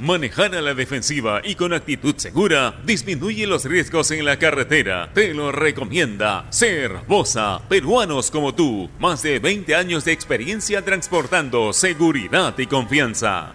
Manejar a la defensiva y con actitud segura disminuye los riesgos en la carretera. Te lo recomienda Ser Bosa, peruanos como tú. Más de 20 años de experiencia transportando seguridad y confianza.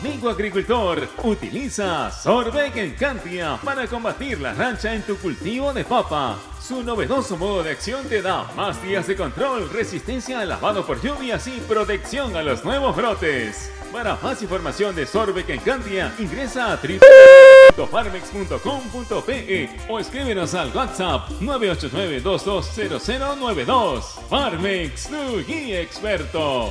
Amigo agricultor, utiliza Sorbeck Encantia para combatir la rancha en tu cultivo de papa. Su novedoso modo de acción te da más días de control, resistencia al lavado por lluvias y protección a los nuevos brotes. Para más información de Sorbeck Encantia, ingresa a www.farmex.com.pe o escríbenos al WhatsApp 989-220092. Farmex, tu guía experto.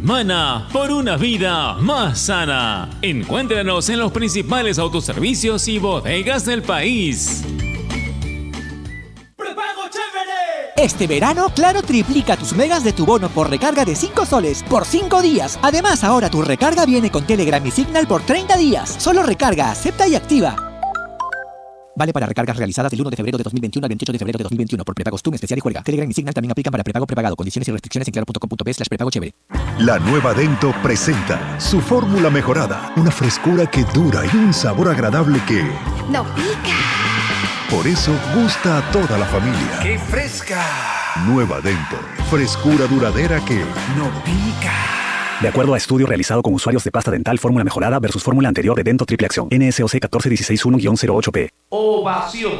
Mana por una vida más sana. Encuéntranos en los principales autoservicios y bodegas del país. Este verano, Claro triplica tus megas de tu bono por recarga de 5 soles por 5 días. Además, ahora tu recarga viene con Telegram y Signal por 30 días. Solo recarga, acepta y activa. Vale para recargas realizadas del 1 de febrero de 2021 al 28 de febrero de 2021 por prepago TUM especial y juega. Telegram y Signal también aplican para prepago prepagado. Condiciones y restricciones en claro.com.p slash prepago chévere. La nueva Dento presenta su fórmula mejorada. Una frescura que dura y un sabor agradable que... ¡No pica! Por eso gusta a toda la familia. ¡Qué fresca! Nueva Dento. Frescura duradera que... ¡No pica! De acuerdo a estudio realizado con usuarios de pasta dental fórmula mejorada versus fórmula anterior de Dento Triple Acción, NSOC 14161-08P. Ovación.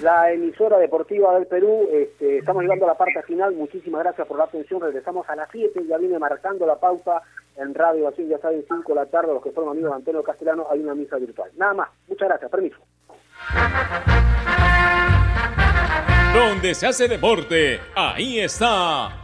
La emisora deportiva del Perú, este, estamos llegando a la parte final, muchísimas gracias por la atención, regresamos a las 7, ya viene marcando la pauta en Radio Así, ya saben, 5 de la tarde, los que son amigos de Antonio Castellano, hay una misa virtual. Nada más, muchas gracias, permiso. Donde se hace deporte, ahí está.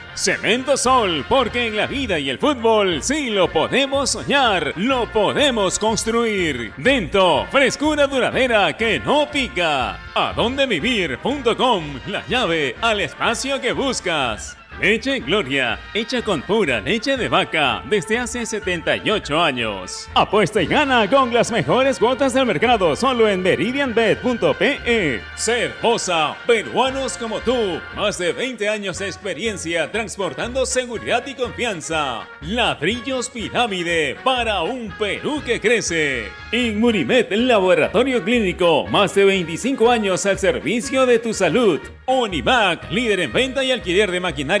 Cemento Sol, porque en la vida y el fútbol sí lo podemos soñar, lo podemos construir. Dento, frescura duradera que no pica. Adondevivir.com, la llave al espacio que buscas. Leche Gloria, hecha con pura leche de vaca desde hace 78 años. Apuesta y gana con las mejores cuotas del mercado solo en meridianbet.pe. Ser Bosa, peruanos como tú, más de 20 años de experiencia transportando seguridad y confianza. Ladrillos Pirámide para un Perú que crece. Inmunimed, laboratorio clínico, más de 25 años al servicio de tu salud. Univac, líder en venta y alquiler de maquinaria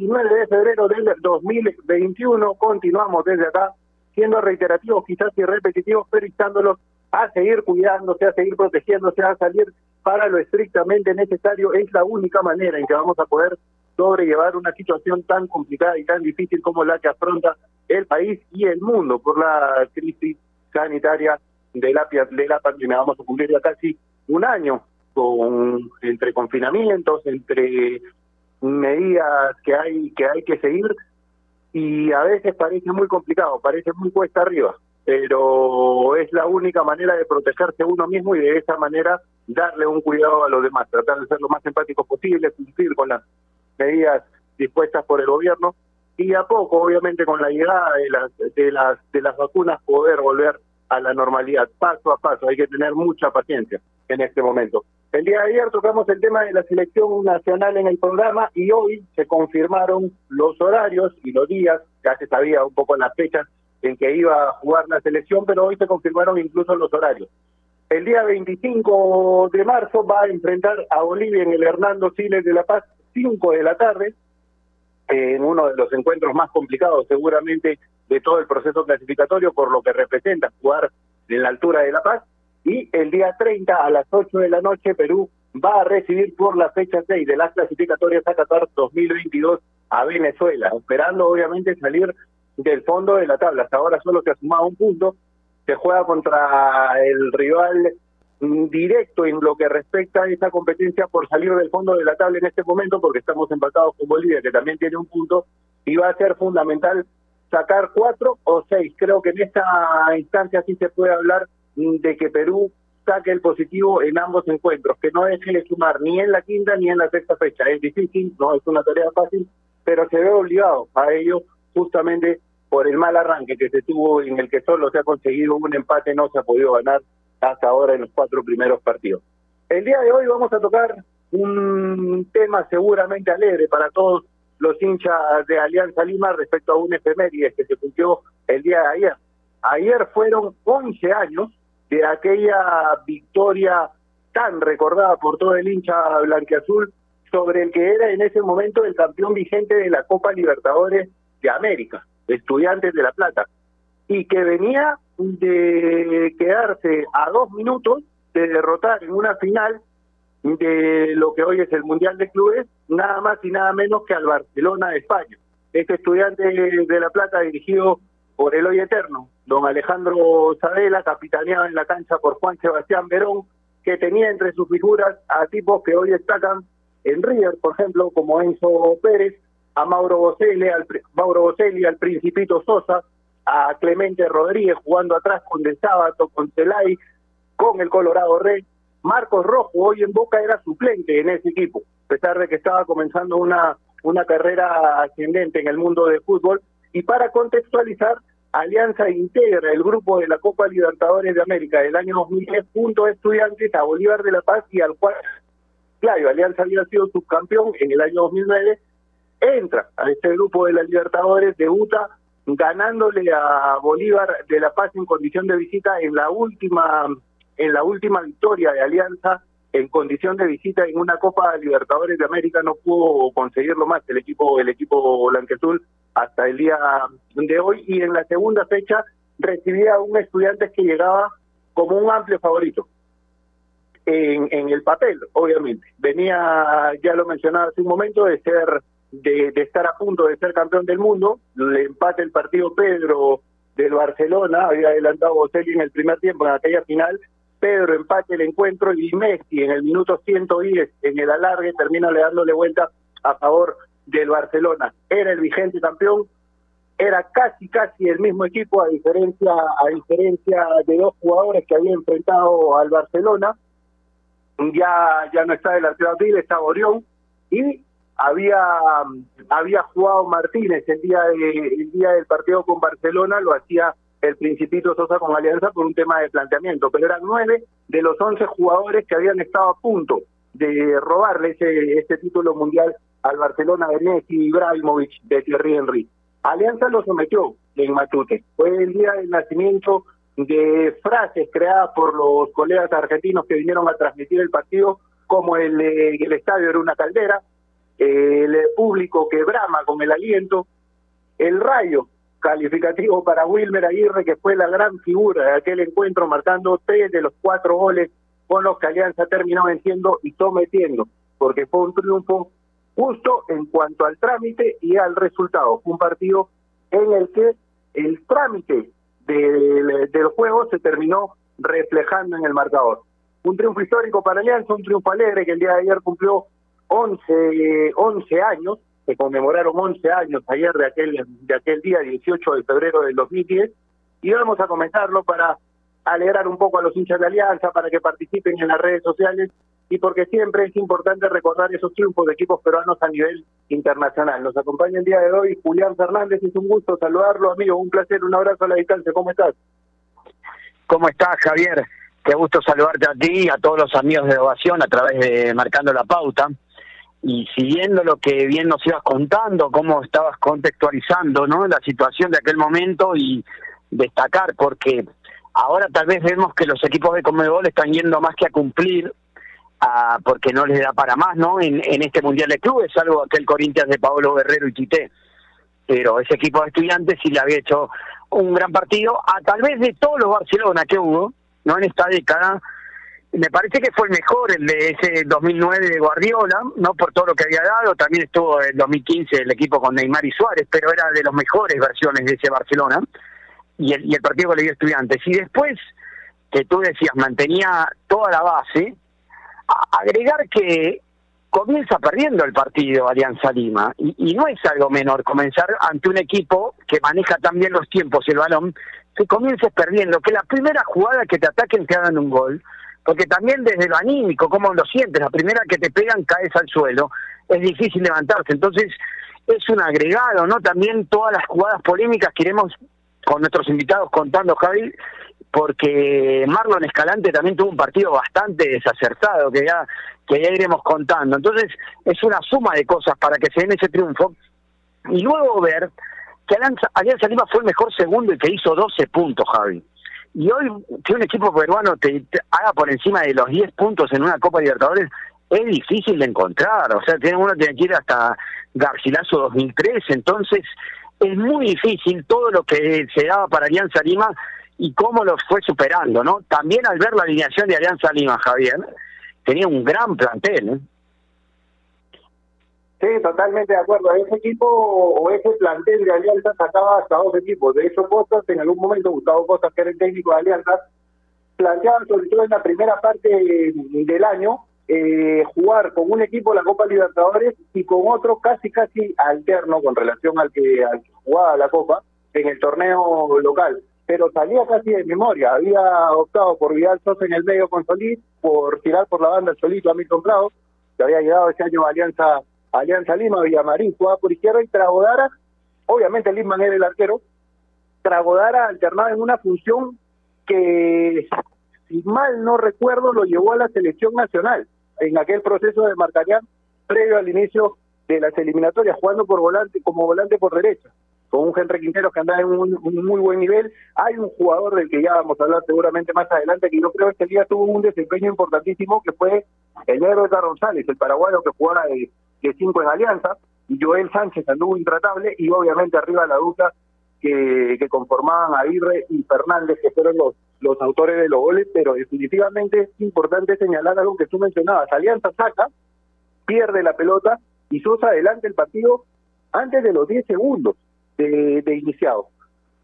19 de febrero del 2021, continuamos desde acá, siendo reiterativos quizás y repetitivos, pero instándolos a seguir cuidándose, a seguir protegiéndose, a salir para lo estrictamente necesario. Es la única manera en que vamos a poder sobrellevar una situación tan complicada y tan difícil como la que afronta el país y el mundo por la crisis sanitaria de la, de la pandemia. Vamos a cumplir ya casi un año con entre confinamientos, entre medidas que hay que hay que seguir y a veces parece muy complicado, parece muy cuesta arriba, pero es la única manera de protegerse uno mismo y de esa manera darle un cuidado a los demás, tratar de ser lo más empáticos posible, cumplir con las medidas dispuestas por el gobierno y a poco, obviamente, con la llegada de las de las de las vacunas poder volver a la normalidad, paso a paso. Hay que tener mucha paciencia en este momento. El día de ayer tocamos el tema de la selección nacional en el programa y hoy se confirmaron los horarios y los días, ya se sabía un poco las fechas en que iba a jugar la selección, pero hoy se confirmaron incluso los horarios. El día 25 de marzo va a enfrentar a Bolivia en el Hernando Siles de La Paz, 5 de la tarde, en uno de los encuentros más complicados seguramente de todo el proceso clasificatorio, por lo que representa jugar en la altura de La Paz. Y el día 30 a las 8 de la noche Perú va a recibir por la fecha 6 de las clasificatorias a Qatar 2022 a Venezuela, esperando obviamente salir del fondo de la tabla. Hasta ahora solo se ha sumado un punto, se juega contra el rival directo en lo que respecta a esa competencia por salir del fondo de la tabla en este momento, porque estamos empatados con Bolivia, que también tiene un punto, y va a ser fundamental sacar cuatro o seis. Creo que en esta instancia sí se puede hablar de que Perú saque el positivo en ambos encuentros, que no deje de sumar ni en la quinta ni en la sexta fecha. Es difícil, no es una tarea fácil, pero se ve obligado a ello justamente por el mal arranque que se tuvo en el que solo se ha conseguido un empate, no se ha podido ganar hasta ahora en los cuatro primeros partidos. El día de hoy vamos a tocar un tema seguramente alegre para todos los hinchas de Alianza Lima respecto a un efeméride que se cumplió el día de ayer. Ayer fueron 11 años de aquella victoria tan recordada por todo el hincha blanqueazul sobre el que era en ese momento el campeón vigente de la Copa Libertadores de América, Estudiantes de La Plata, y que venía de quedarse a dos minutos de derrotar en una final de lo que hoy es el Mundial de Clubes, nada más y nada menos que al Barcelona de España. Este estudiante de La Plata dirigido por el hoy eterno, don Alejandro Sabela, capitaneado en la cancha por Juan Sebastián Verón, que tenía entre sus figuras a tipos que hoy destacan en River, por ejemplo, como Enzo Pérez, a Mauro Bocelli, al, Mauro Bocelli, al Principito Sosa, a Clemente Rodríguez jugando atrás con De Sábato, con Celay, con el Colorado Rey, Marcos Rojo, hoy en Boca, era suplente en ese equipo, a pesar de que estaba comenzando una, una carrera ascendente en el mundo del fútbol. Y para contextualizar, Alianza integra el grupo de la Copa Libertadores de América del año 2010 junto a Estudiantes, a Bolívar de la Paz y al cual, claro, Alianza había sido subcampeón en el año 2009, entra a este grupo de la Libertadores, debuta ganándole a Bolívar de la Paz en condición de visita en la última en la última victoria de Alianza en condición de visita en una Copa Libertadores de América no pudo conseguirlo más el equipo el equipo blanqueazul hasta el día de hoy y en la segunda fecha recibía a un estudiante que llegaba como un amplio favorito en, en el papel, obviamente. Venía, ya lo mencionaba hace un momento, de ser de, de estar a punto de ser campeón del mundo, le empate el partido Pedro del Barcelona, había adelantado Bocelli en el primer tiempo en aquella final, Pedro empate el encuentro y Messi en el minuto 110 en el alargue termina le dándole vuelta a favor del Barcelona. Era el vigente campeón, era casi casi el mismo equipo a diferencia a diferencia de dos jugadores que había enfrentado al Barcelona. Ya ya no está el Atlético está Orión y había había jugado Martínez el día de, el día del partido con Barcelona, lo hacía el Principito Sosa con Alianza por un tema de planteamiento, pero eran nueve de los once jugadores que habían estado a punto de robarle ese, este título mundial al Barcelona de Messi, Ibrahimovic, de Thierry Henry. Alianza lo sometió en Matute. Fue el día del nacimiento de frases creadas por los colegas argentinos que vinieron a transmitir el partido, como el, el estadio era una caldera, el público que brama con el aliento, el rayo calificativo para Wilmer Aguirre, que fue la gran figura de aquel encuentro, marcando tres de los cuatro goles con los que Alianza terminó venciendo y sometiendo, porque fue un triunfo justo en cuanto al trámite y al resultado. Fue un partido en el que el trámite del, del juego se terminó reflejando en el marcador. Un triunfo histórico para Alianza, un triunfo alegre que el día de ayer cumplió 11, 11 años, se conmemoraron 11 años ayer de aquel, de aquel día, 18 de febrero del 2010, y vamos a comentarlo para alegrar un poco a los hinchas de Alianza, para que participen en las redes sociales y porque siempre es importante recordar esos triunfos de equipos peruanos a nivel internacional. Nos acompaña el día de hoy Julián Fernández, es un gusto saludarlo, amigo, un placer, un abrazo a la distancia, ¿cómo estás? ¿Cómo estás, Javier? Qué gusto saludarte a ti y a todos los amigos de Ovación a través de Marcando la Pauta y siguiendo lo que bien nos ibas contando, cómo estabas contextualizando ¿no? la situación de aquel momento y destacar, porque ahora tal vez vemos que los equipos de Comedor están yendo más que a cumplir, a, porque no les da para más ¿no? en, en este Mundial de Clubes, salvo aquel Corinthians de Pablo Guerrero y Tite. Pero ese equipo de estudiantes sí le había hecho un gran partido, a tal vez de todos los Barcelona que hubo, no en esta década, me parece que fue el mejor el de ese 2009 de Guardiola, no por todo lo que había dado, también estuvo en 2015 el equipo con Neymar y Suárez, pero era de las mejores versiones de ese Barcelona y el, y el partido que le dio estudiantes. Y después, que tú decías, mantenía toda la base, agregar que comienza perdiendo el partido Alianza Lima, y, no es algo menor comenzar ante un equipo que maneja también los tiempos y el balón, que comiences perdiendo, que la primera jugada que te ataquen te hagan un gol, porque también desde lo anímico, cómo lo sientes, la primera que te pegan caes al suelo, es difícil levantarse, entonces es un agregado, ¿no? También todas las jugadas polémicas que iremos con nuestros invitados contando, Javi, porque Marlon Escalante también tuvo un partido bastante desacertado, que ya, que ya iremos contando. Entonces, es una suma de cosas para que se den ese triunfo. Y luego ver que Alianza, Lima fue el mejor segundo y que hizo 12 puntos, Javi. Y hoy que un equipo peruano te, te haga por encima de los 10 puntos en una Copa Libertadores es difícil de encontrar. O sea, tiene uno tiene que ir hasta Garcilaso 2003. Entonces, es muy difícil todo lo que se daba para Alianza Lima y cómo lo fue superando, ¿no? También al ver la alineación de Alianza Lima, Javier, tenía un gran plantel, ¿eh? Sí, totalmente de acuerdo. Ese equipo o ese plantel de Alianza sacaba hasta dos equipos. De hecho, Costas, en algún momento, Gustavo Costas, que era el técnico de Alianza, planteaba sobre todo en la primera parte del año eh, jugar con un equipo la Copa Libertadores y con otro casi casi alterno con relación al que, al que jugaba la Copa en el torneo local. Pero salía casi de memoria. Había optado por Vidal Sosa en el medio con Solís, por tirar por la banda el solito a Milton Prado, que había llegado ese año a Alianza, Alianza Lima, Villamarín jugaba por izquierda y Tragodara, obviamente Lima era el arquero, Tragodara alternaba en una función que, si mal no recuerdo, lo llevó a la selección nacional en aquel proceso de marcaría previo al inicio de las eliminatorias, jugando por volante, como volante por derecha, con un Henry Quintero que andaba en un, muy buen nivel. Hay un jugador del que ya vamos a hablar seguramente más adelante, que yo creo que este día tuvo un desempeño importantísimo, que fue el negro de González, el paraguayo que jugaba de, de cinco en Alianza, y Joel Sánchez anduvo intratable, y obviamente arriba la duda que, que conformaban Aguirre y Fernández, que fueron los, los autores de los goles, pero definitivamente es importante señalar algo que tú mencionabas. Alianza saca, pierde la pelota y Sosa adelante el partido antes de los 10 segundos de, de iniciado.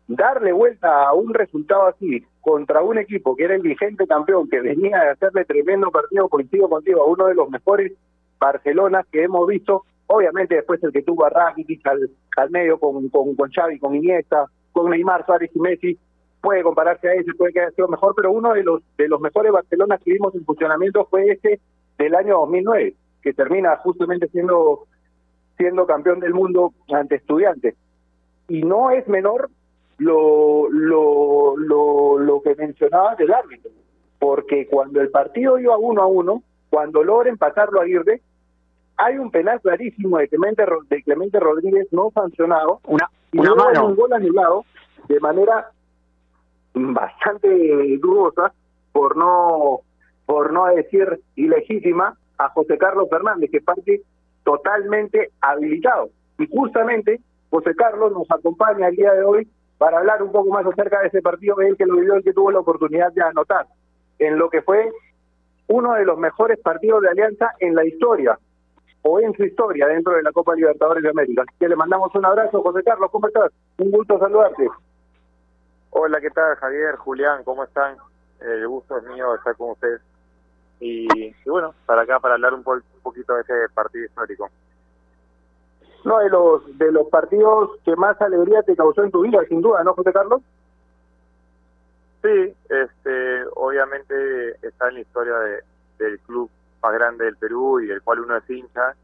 Darle vuelta a un resultado así contra un equipo que era el vigente campeón, que venía de hacerle tremendo partido, coincido contigo, a uno de los mejores Barcelona que hemos visto, obviamente después el que tuvo a Rakitic al, al medio con, con, con Xavi, con Iniesta, con Neymar, Suárez y Messi, puede compararse a ese, puede que haya sido mejor, pero uno de los de los mejores Barcelona que vimos en funcionamiento fue ese del año 2009, que termina justamente siendo siendo campeón del mundo ante estudiantes. Y no es menor lo, lo, lo, lo que mencionaba del árbitro, porque cuando el partido iba uno a uno, cuando logra empatarlo a Aguirre, hay un penal clarísimo de Clemente, de Clemente Rodríguez no sancionado, una, y una hay mano. un gol anulado de manera bastante dudosa, por no por no decir ilegítima, a José Carlos Fernández, que parte totalmente habilitado. Y justamente José Carlos nos acompaña el día de hoy para hablar un poco más acerca de ese partido, él que lo vivió, el que tuvo la oportunidad de anotar, en lo que fue uno de los mejores partidos de Alianza en la historia, o en su historia dentro de la Copa Libertadores de América. Así que le mandamos un abrazo, José Carlos, ¿cómo estás? Un gusto saludarte. Hola, ¿qué tal Javier, Julián? ¿Cómo están? El gusto es mío estar con ustedes. Y, bueno, para acá, para hablar un, un poquito de ese partido histórico. Uno de los, de los partidos que más alegría te causó en tu vida, sin duda, ¿no, José Carlos? Sí, este, obviamente está en la historia de, del club más grande del Perú y del cual uno es hincha,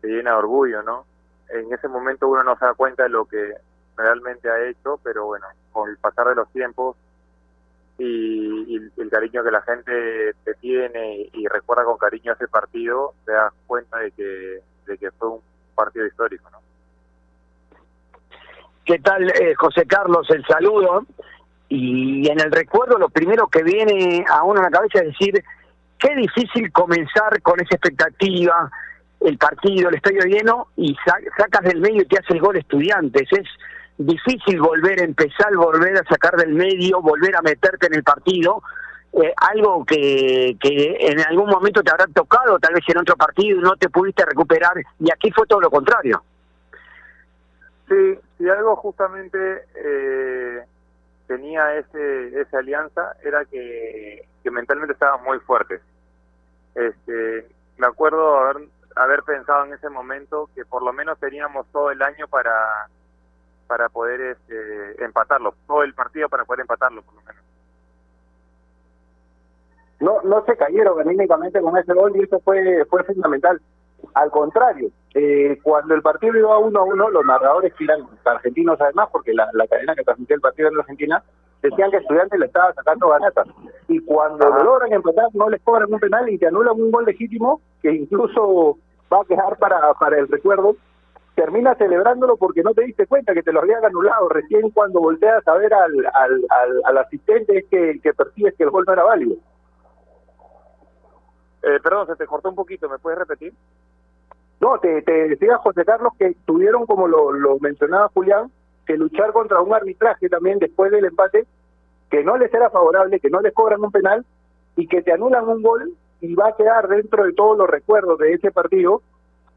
se llena de orgullo, ¿no? En ese momento uno no se da cuenta de lo que realmente ha hecho, pero bueno, con el pasar de los tiempos y, y el cariño que la gente te tiene y, y recuerda con cariño ese partido, te das cuenta de que, de que fue un partido histórico, ¿no? ¿Qué tal, eh, José Carlos? El saludo. Y en el recuerdo lo primero que viene a uno en la cabeza es decir, qué difícil comenzar con esa expectativa, el partido, el estadio lleno, y sa- sacas del medio y te hace el gol estudiantes. Es difícil volver a empezar, volver a sacar del medio, volver a meterte en el partido. Eh, algo que, que en algún momento te habrá tocado, tal vez en otro partido, no te pudiste recuperar, y aquí fue todo lo contrario. Sí, si algo justamente eh, tenía ese esa alianza era que, mentalmente estaban muy fuertes. Este, me acuerdo haber haber pensado en ese momento que por lo menos teníamos todo el año para para poder este, empatarlo, todo el partido para poder empatarlo por lo menos. No no se cayeron anímicamente con ese gol y eso fue fue fundamental. Al contrario, eh, cuando el partido iba uno a uno, los narradores que eran argentinos además, porque la, la cadena que transmitía el partido en Argentina, decían que Estudiantes le estaba sacando ganatas. Y cuando lo logran empatar, no les cobran un penal y te anulan un gol legítimo que incluso va a quedar para, para el recuerdo. Termina celebrándolo porque no te diste cuenta que te lo habían anulado. Recién cuando volteas a ver al, al, al, al asistente es que, que percibes que el gol no era válido. Eh, perdón, se te cortó un poquito, ¿me puedes repetir? No, te, te decía José Carlos que tuvieron, como lo, lo mencionaba Julián, que luchar contra un arbitraje también después del empate, que no les era favorable, que no les cobran un penal y que te anulan un gol y va a quedar dentro de todos los recuerdos de ese partido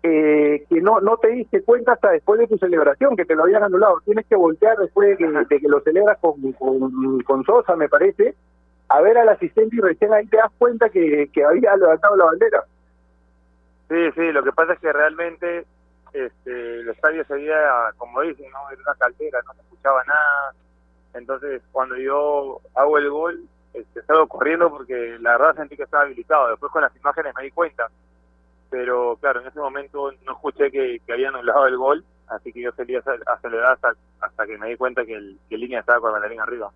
eh, que no no te diste cuenta hasta después de tu celebración que te lo habían anulado. Tienes que voltear después de que, de que lo celebras con, con, con Sosa, me parece, a ver al asistente y recién ahí te das cuenta que, que había levantado la bandera. Sí, sí, lo que pasa es que realmente este, el estadio seguía, como dicen, ¿no? Era una caldera, no se escuchaba nada. Entonces, cuando yo hago el gol, este, salgo corriendo porque la verdad sentí que estaba habilitado. Después con las imágenes me di cuenta. Pero claro, en ese momento no escuché que, habían anulado el gol, así que yo salí a acelerar hasta, hasta que me di cuenta que el, que línea estaba con la línea arriba.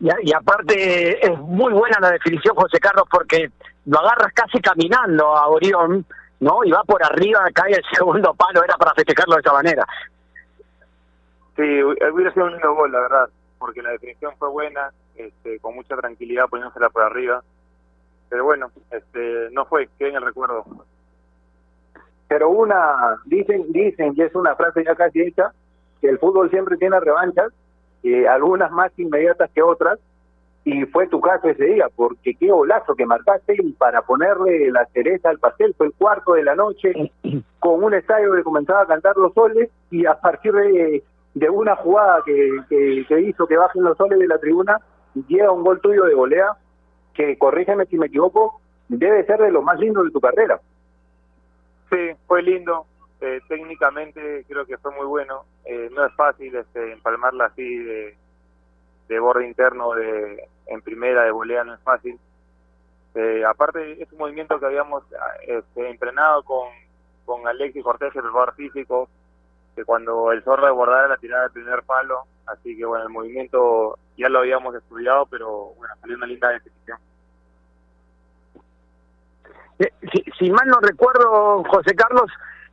Y, aparte es muy buena la definición, José Carlos, porque lo agarras casi caminando a Orión, ¿no? Y va por arriba, cae el segundo palo, era para festejarlo de esa manera. Sí, hubiera sido un lindo gol, la verdad, porque la definición fue buena, este, con mucha tranquilidad poniéndosela por arriba. Pero bueno, este, no fue, quedé en el recuerdo. Pero una, dicen, dicen, y es una frase ya casi hecha, que el fútbol siempre tiene revanchas eh, algunas más inmediatas que otras, y fue tu caso ese día, porque qué golazo que marcaste para ponerle la cereza al pastel, fue el cuarto de la noche, con un estadio que comenzaba a cantar los soles, y a partir de, de una jugada que, que, hizo que bajen los soles de la tribuna, llega un gol tuyo de golea, que corrígeme si me equivoco, debe ser de lo más lindo de tu carrera. Sí, fue lindo, eh, técnicamente creo que fue muy bueno. Eh, no es fácil este, empalmarla así de, de borde interno de en primera de volea, no es fácil. Eh, aparte es un movimiento que habíamos este, entrenado con, con Alexis Cortés, el preparador físico, que cuando el zorro abordara la tirada del primer palo, así que bueno, el movimiento ya lo habíamos estudiado, pero bueno, salió una linda definición. Si, si mal no recuerdo, José Carlos,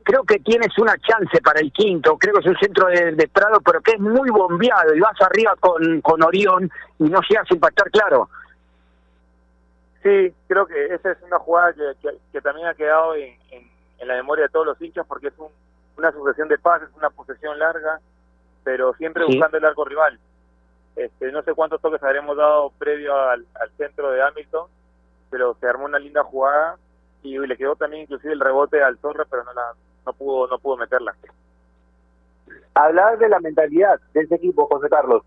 creo que tienes una chance para el quinto, creo que es un centro de, Prado, pero que es muy bombeado y vas arriba con, con Orión y no llegas a impactar claro. Sí, creo que esa es una jugada que, también ha quedado en, en, la memoria de todos los hinchas porque es una sucesión de pases, una posesión larga, pero siempre buscando el arco rival. Este, no sé cuántos toques habremos dado previo al, al centro de Hamilton, pero se armó una linda jugada y le quedó también inclusive el rebote al Torre, pero no la, no pudo, no pudo meterla. Hablar de la mentalidad de ese equipo, José Carlos.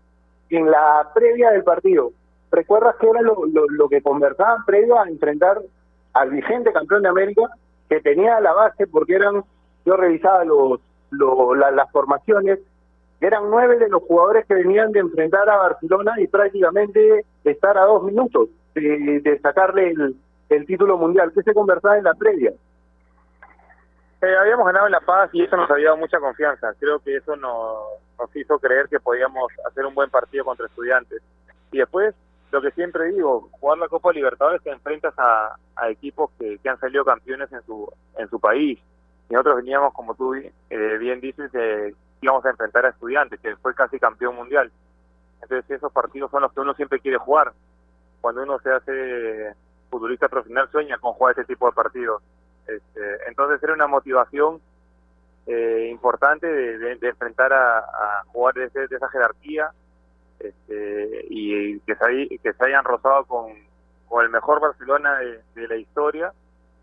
En la previa del partido, ¿recuerdas qué era lo, lo, que conversaban previo a enfrentar al vigente campeón de América, que tenía la base, porque eran, yo revisaba los, las formaciones, eran nueve de los jugadores que venían de enfrentar a Barcelona y prácticamente estar a dos minutos de, sacarle el, el título mundial. ¿Qué se conversaba en la previa? Eh, habíamos ganado en La Paz y eso nos había dado mucha confianza. Creo que eso nos, hizo creer que podíamos hacer un buen partido contra estudiantes. Y después, lo que siempre digo, jugar la Copa Libertadores te enfrentas a, equipos que, han salido campeones en su en su país. Y nosotros veníamos, como tú eh, bien dices, eh, íbamos a enfrentar a estudiantes, que fue casi campeón mundial. Entonces esos partidos son los que uno siempre quiere jugar. Cuando uno se hace futbolista profesional sueña con jugar ese tipo de partidos. Este, entonces era una motivación eh, importante de, enfrentar a, jugadores de, esa jerarquía este, y que se, que se hayan rozado con, con el mejor Barcelona de, la historia.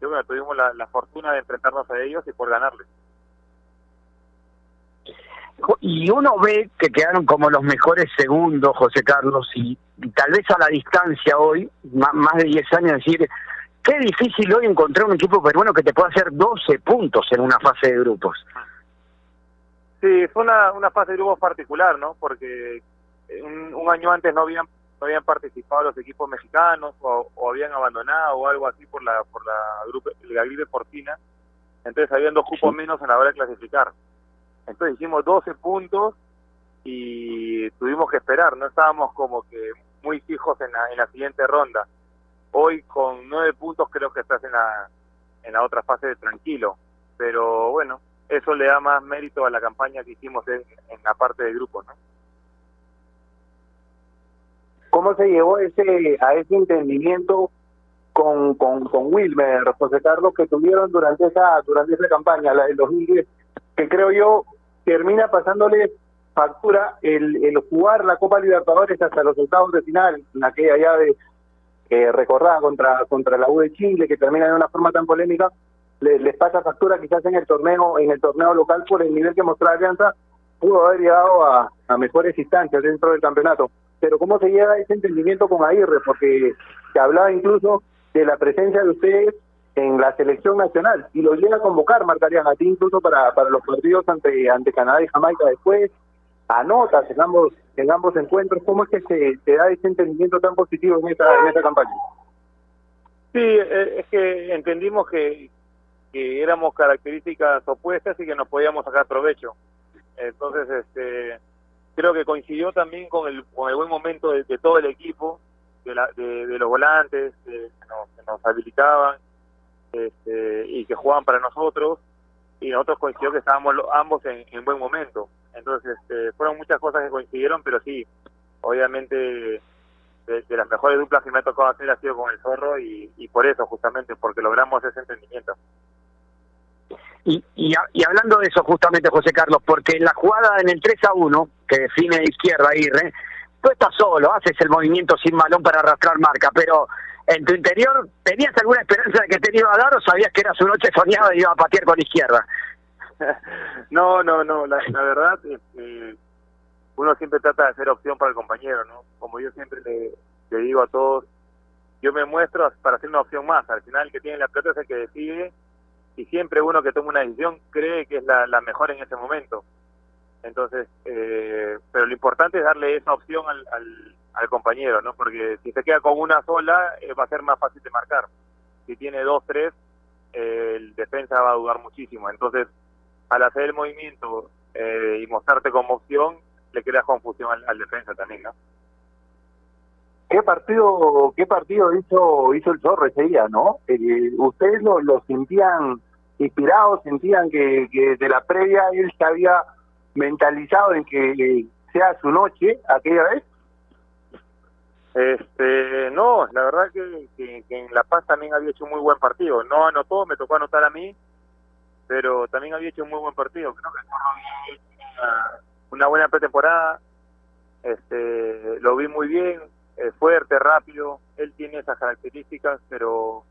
Y bueno, tuvimos la, fortuna de enfrentarnos a ellos y por ganarles. Y uno ve que quedaron como los mejores segundos, José Carlos, y, tal vez a la distancia hoy, más, más de 10 años, decir, Qué difícil hoy encontrar un equipo peruano que te pueda hacer 12 puntos en una fase de grupos. Sí, fue una, una fase de grupos particular, ¿no? Porque un, año antes no habían no habían participado los equipos mexicanos o, habían abandonado o algo así por la por la, grupo, la gripe porcina. Entonces habían dos cupos menos en la hora de clasificar. Entonces hicimos 12 puntos y tuvimos que esperar, no estábamos como que muy fijos en la, en la siguiente ronda. Hoy con nueve puntos creo que estás en la, en la otra fase de tranquilo, pero bueno, eso le da más mérito a la campaña que hicimos en, la parte del grupo, ¿no? ¿Cómo se llevó ese a ese entendimiento con, con, con Wilmer, José Carlos, que tuvieron durante esa durante esa campaña, la del 2010, que creo yo termina pasándole factura el, el jugar la Copa Libertadores hasta los octavos de final, en aquella llave que contra, contra la U de Chile, que termina de una forma tan polémica, les, pasa factura quizás en el torneo en el torneo local por el nivel que mostraba Alianza, pudo haber llegado a, a mejores instancias dentro del campeonato. Pero ¿cómo se llega ese entendimiento con Aguirre? Porque se hablaba incluso de la presencia de ustedes en la selección nacional y lo llega a convocar, marcarían a incluso para, para los partidos ante, ante Canadá y Jamaica después. Anotas en ambos, en ambos encuentros. ¿Cómo es que se, se da ese entendimiento tan positivo en esta, en esta campaña? Sí, eh, es que entendimos que, que éramos características opuestas y que nos podíamos sacar provecho. Entonces, este, creo que coincidió también con el, con el buen momento de, todo el equipo, de, la, de, los volantes que, nos, que nos habilitaban este, y que jugaban para nosotros y nosotros coincidió que estábamos ambos en buen momento. Entonces, este, fueron muchas cosas que coincidieron, pero sí, obviamente de, las mejores duplas que me ha tocado hacer ha sido con el Zorro y, por eso justamente, porque logramos ese entendimiento. Y, y, hablando de eso justamente, José Carlos, porque en la jugada en el 3 a 1, que define de izquierda Aguirre, tú estás solo, haces el movimiento sin balón para arrastrar marca, pero en tu interior, ¿tenías alguna esperanza de que te iba a dar o sabías que era su noche soñada y iba a patear con izquierda? no, no, no, la, la verdad, este, uno siempre trata de hacer opción para el compañero, ¿no? Como yo siempre le, le digo a todos, yo me muestro para hacer una opción más, al final el que tiene la pelota es el que decide y siempre uno que toma una decisión cree que es la, la mejor en ese momento. Entonces, eh, pero lo importante es darle esa opción al, al, al compañero, ¿no? Porque si se queda con una sola, eh, va a ser más fácil de marcar. Si tiene dos, tres, eh, el defensa va a dudar muchísimo. Entonces, al hacer el movimiento eh, y mostrarte como opción, le creas confusión al, al defensa también, ¿no? ¿Qué partido, qué partido hizo, hizo el Zorro ese día, no? Eh, ¿Ustedes lo, lo sentían inspirados, sentían que, que de la previa él se había mentalizado en que eh, sea su noche aquella vez? Este, no, la verdad que, que, que en La Paz también había hecho un muy buen partido. No anotó, me tocó anotar a mí, pero también había hecho un muy buen partido. Creo que había hecho una, buena pretemporada. Este, lo vi muy bien, fuerte, rápido. Él tiene esas características, pero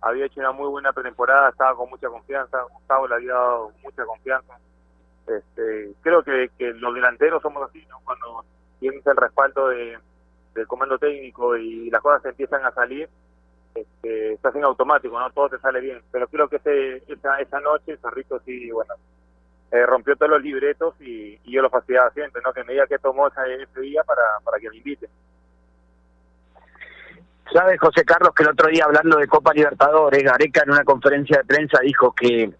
había hecho una muy buena pretemporada, estaba con mucha confianza. Gustavo le había dado mucha confianza. Este, creo que, que los delanteros somos así, ¿no? Cuando tienes el respaldo de, del comando técnico y las cosas empiezan a salir, este, estás en automático, ¿no? Todo te sale bien. Pero creo que ese, esa, esa noche, Zorrito sí, bueno, eh, rompió todos los libretos y, yo lo fastidiaba siempre, ¿no? Que me diga que tomó esa, ese día para, para que me invite. ¿Sabes, José Carlos, que el otro día hablando de Copa Libertadores, Gareca en una conferencia de prensa dijo que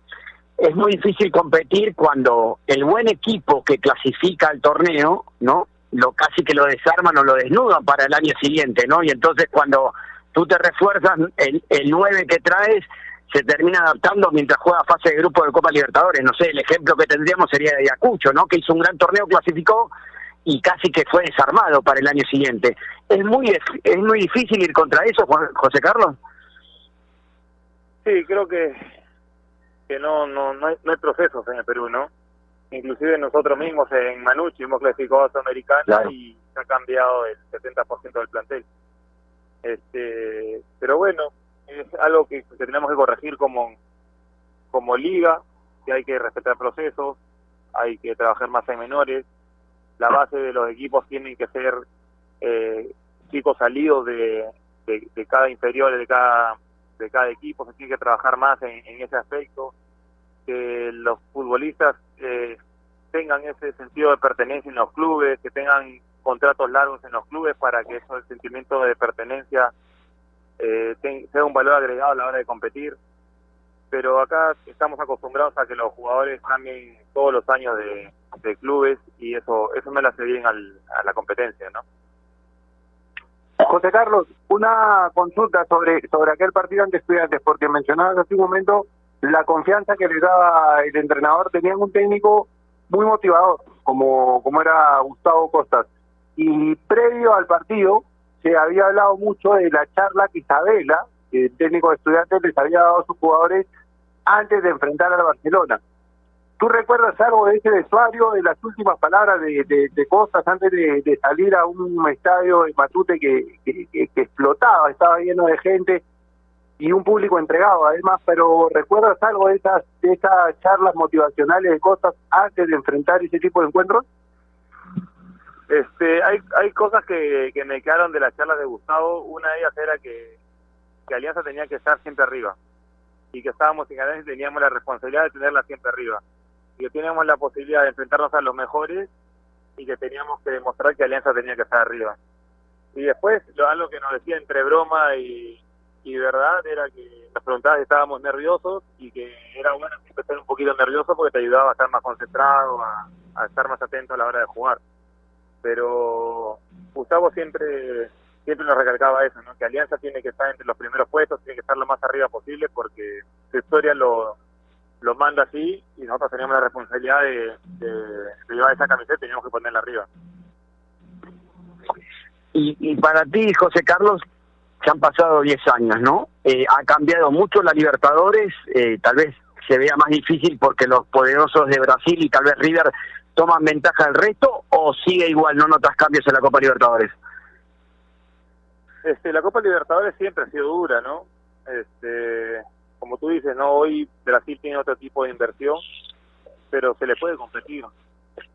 es muy difícil competir cuando el buen equipo que clasifica al torneo, ¿no? Lo casi que lo desarman o lo desnudan para el año siguiente, ¿no? Y entonces cuando tú te refuerzas, el, el 9 que traes se termina adaptando mientras juega fase de grupo de Copa Libertadores. No sé, el ejemplo que tendríamos sería de Ayacucho, ¿no? Que hizo un gran torneo, clasificó y casi que fue desarmado para el año siguiente. Es muy es muy difícil ir contra eso, José Carlos. Sí, creo que que no no no hay, no hay procesos en el Perú, ¿no? Inclusive nosotros mismos en Manucci hemos clasificado a Sudamericana Claro. y se ha cambiado el 70% del plantel. Este, pero bueno, es algo que, tenemos que corregir como como liga, que hay que respetar procesos, hay que trabajar más en menores, la base de los equipos tienen que ser eh, chicos salidos de, de, de cada inferior, de cada de cada equipo, se tiene que trabajar más en, en ese aspecto, que los futbolistas eh, tengan ese sentido de pertenencia en los clubes, que tengan contratos largos en los clubes para que eso, el sentimiento de pertenencia eh, sea un valor agregado a la hora de competir. Pero acá estamos acostumbrados a que los jugadores cambien todos los años de, clubes y eso eso no le hace bien al- a la competencia, ¿no? José Carlos, una consulta sobre, sobre aquel partido ante estudiantes, porque mencionabas hace un momento la confianza que le daba el entrenador. Tenían un técnico muy motivador, como, como era Gustavo Costas. Y previo al partido, se había hablado mucho de la charla que Isabela, el técnico de estudiantes, les había dado a sus jugadores antes de enfrentar al Barcelona. ¿Tú recuerdas algo de ese vestuario, de las últimas palabras de, de, Costas antes de, salir a un estadio de Matute que, explotaba, estaba lleno de gente y un público entregado además, pero ¿recuerdas algo de esas, de esas charlas motivacionales de Costas antes de enfrentar ese tipo de encuentros? Este, hay, hay cosas que, que me quedaron de las charlas de Gustavo. Una de ellas era que, Alianza tenía que estar siempre arriba y que estábamos en Alianza y teníamos la responsabilidad de tenerla siempre arriba y que teníamos la posibilidad de enfrentarnos a los mejores y que teníamos que demostrar que Alianza tenía que estar arriba. Y después, lo, algo que nos decía entre broma y, y verdad era que nos preguntabas si estábamos nerviosos y que era bueno estar un poquito nervioso porque te ayudaba a estar más concentrado, a estar más atento a la hora de jugar. Pero Gustavo siempre siempre nos recalcaba eso, ¿no? que Alianza tiene que estar entre los primeros puestos, tiene que estar lo más arriba posible porque su historia lo, lo manda así y nosotros teníamos la responsabilidad de, llevar esa camiseta y teníamos que ponerla arriba. Y, y para ti, José Carlos, se han pasado 10 años, ¿no? Eh, ha cambiado mucho la Libertadores, eh, tal vez se vea más difícil porque los poderosos de Brasil y tal vez River toman ventaja del resto o sigue igual, no notas cambios en la Copa Libertadores? Este, la Copa Libertadores siempre ha sido dura, ¿no? Este, como tú dices, no hoy Brasil tiene otro tipo de inversión, pero se le puede competir.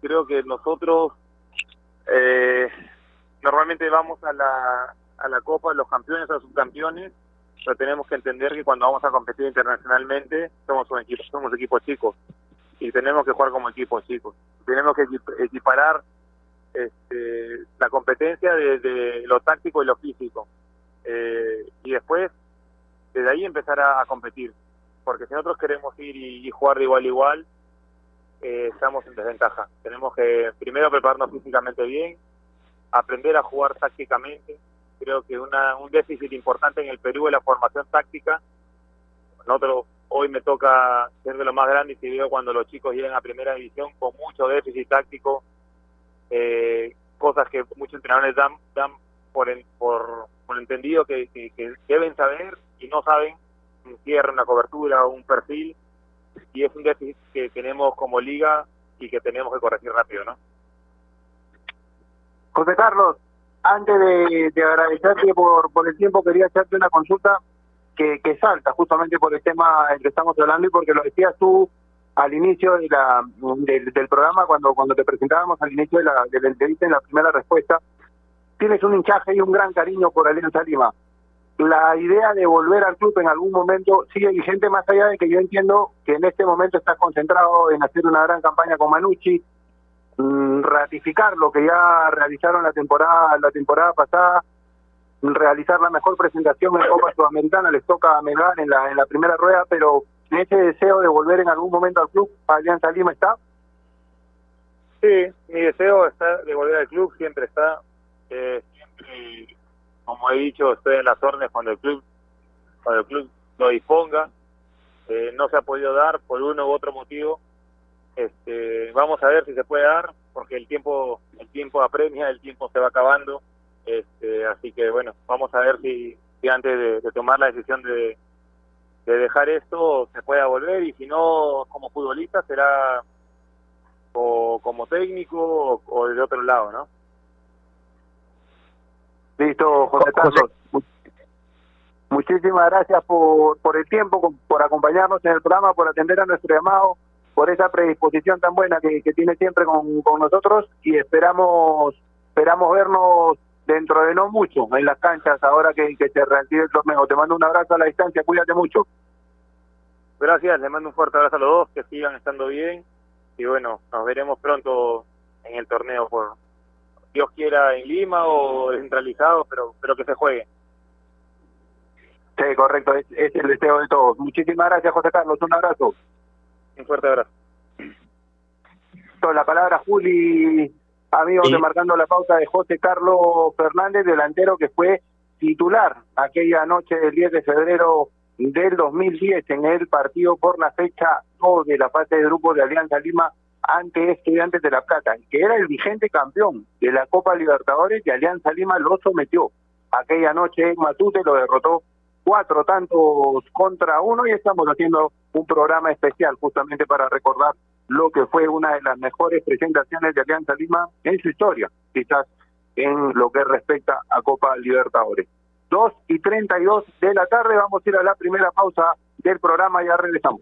Creo que nosotros eh, normalmente vamos a la, a la Copa, los campeones o subcampeones, pero tenemos que entender que cuando vamos a competir internacionalmente somos un equipo, somos equipos chicos y tenemos que jugar como equipos chicos. Tenemos que equiparar este, la competencia de, lo táctico y lo físico. Eh, y después, desde ahí empezar a, competir. Porque si nosotros queremos ir y, jugar de igual a igual, eh, estamos en desventaja. Tenemos que primero prepararnos físicamente bien, aprender a jugar tácticamente. Creo que una, un déficit importante en el Perú es la formación táctica. Nosotros hoy me toca ser de lo más grande y si veo cuando los chicos llegan a primera división con mucho déficit táctico, eh, cosas que muchos entrenadores dan, dan por, por, por entendido que, deben saber y no saben un cierre, una cobertura o un perfil y es un déficit que tenemos como liga y que tenemos que corregir rápido, ¿no? José Carlos, antes de, de agradecerte por, por el tiempo, quería hacerte una consulta que, que salta justamente por el tema del que estamos hablando y porque lo decías tú al inicio de la, del, programa, cuando, cuando te presentábamos al inicio de la, de entrevista en la primera respuesta, tienes un hinchaje y un gran cariño por Alianza Lima. La idea de volver al club en algún momento sigue vigente, más allá de que yo entiendo que en este momento estás concentrado en hacer una gran campaña con Manucci, mm, ratificar lo que ya realizaron la temporada la temporada pasada, realizar la mejor presentación en Copa Sudamericana, les toca a Melgar en la, en la primera rueda, pero ese deseo de volver en algún momento al club, Alianza Lima está. Sí, mi deseo está de volver al club, siempre está. Eh, siempre, como he dicho, estoy en las órdenes cuando el club, cuando el club lo disponga. Eh, no se ha podido dar por uno u otro motivo. Este, vamos a ver si se puede dar, porque el tiempo, el tiempo apremia, el tiempo se va acabando. Este, así que bueno, vamos a ver si, si antes de tomar la decisión de, de dejar esto se pueda volver y si no como futbolista será o como técnico o, de otro lado, ¿no? Listo, José Carlos. Muchísimas gracias por, por el tiempo, por acompañarnos en el programa, por atender a nuestro llamado, por esa predisposición tan buena que, que tiene siempre con, con nosotros y esperamos esperamos vernos dentro de no mucho en las canchas ahora que, que se reactive el torneo. Te mando un abrazo a la distancia, cuídate mucho. Gracias, le mando un fuerte abrazo a los dos, que sigan estando bien y bueno, nos veremos pronto en el torneo por Dios quiera en Lima o descentralizado, pero pero que se juegue. Sí, correcto, es, el deseo de todos. Muchísimas gracias, José Carlos, un abrazo. Un fuerte abrazo. Con la palabra Juli amigos de Marcando la Pauta de José Carlos Fernández, delantero que fue titular aquella noche del 10 de febrero del 2010 en el partido por la fecha 2 de la fase de grupo de Alianza Lima ante Estudiantes de La Plata, que era el vigente campeón de la Copa Libertadores y Alianza Lima lo sometió. Aquella noche Matute lo derrotó cuatro tantos contra uno y estamos haciendo un programa especial justamente para recordar lo que fue una de las mejores presentaciones de Alianza Lima en su historia, quizás en lo que respecta a Copa Libertadores. 2 y 32 de la tarde, vamos a ir a la primera pausa del programa, ya regresamos.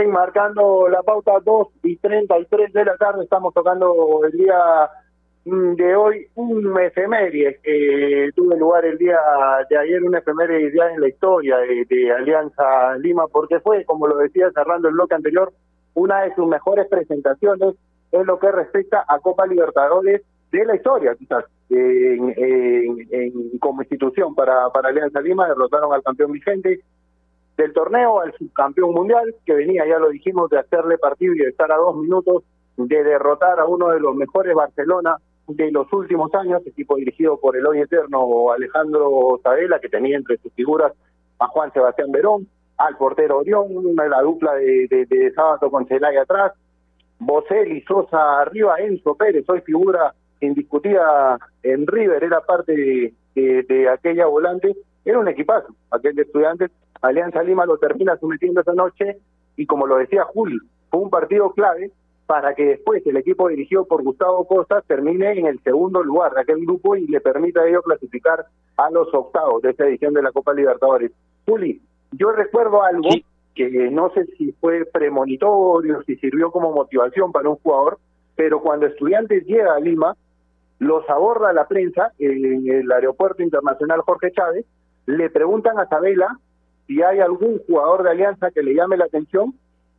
enmarcando la pauta 2 y 33 de la tarde. Estamos tocando el día mm, de hoy un efeméride que tuvo lugar el día de ayer, un efeméride ya en la historia de, de Alianza Lima, porque fue, como lo decía cerrando el bloque anterior, una de sus mejores presentaciones en lo que respecta a Copa Libertadores de la historia, quizás, en, en- en- como institución para, para Alianza Lima, derrotaron al campeón vigente del torneo, al subcampeón mundial, que venía, ya lo dijimos, de hacerle partido y de estar a dos minutos de derrotar a uno de los mejores Barcelona de los últimos años, equipo dirigido por el hoy eterno Alejandro Sabela, que tenía entre sus figuras a Juan Sebastián Verón, al portero Orión, de la dupla de, de, de Sábato con Celaya atrás, Bocelli, Sosa arriba, Enzo Pérez, hoy figura indiscutida en River, era parte de, de- de aquella volante, era un equipazo, aquel de estudiantes, Alianza Lima lo termina sometiendo esa noche y como lo decía Juli, fue un partido clave para que después el equipo dirigido por Gustavo Costa termine en el segundo lugar de aquel grupo y le permita a ellos clasificar a los octavos de esta edición de la Copa Libertadores. Juli, yo recuerdo algo que no sé si fue premonitorio, si sirvió como motivación para un jugador, pero cuando Estudiantes llega a Lima, los aborda la prensa en el aeropuerto internacional Jorge Chávez, le preguntan a Sabela si hay algún jugador de Alianza que le llame la atención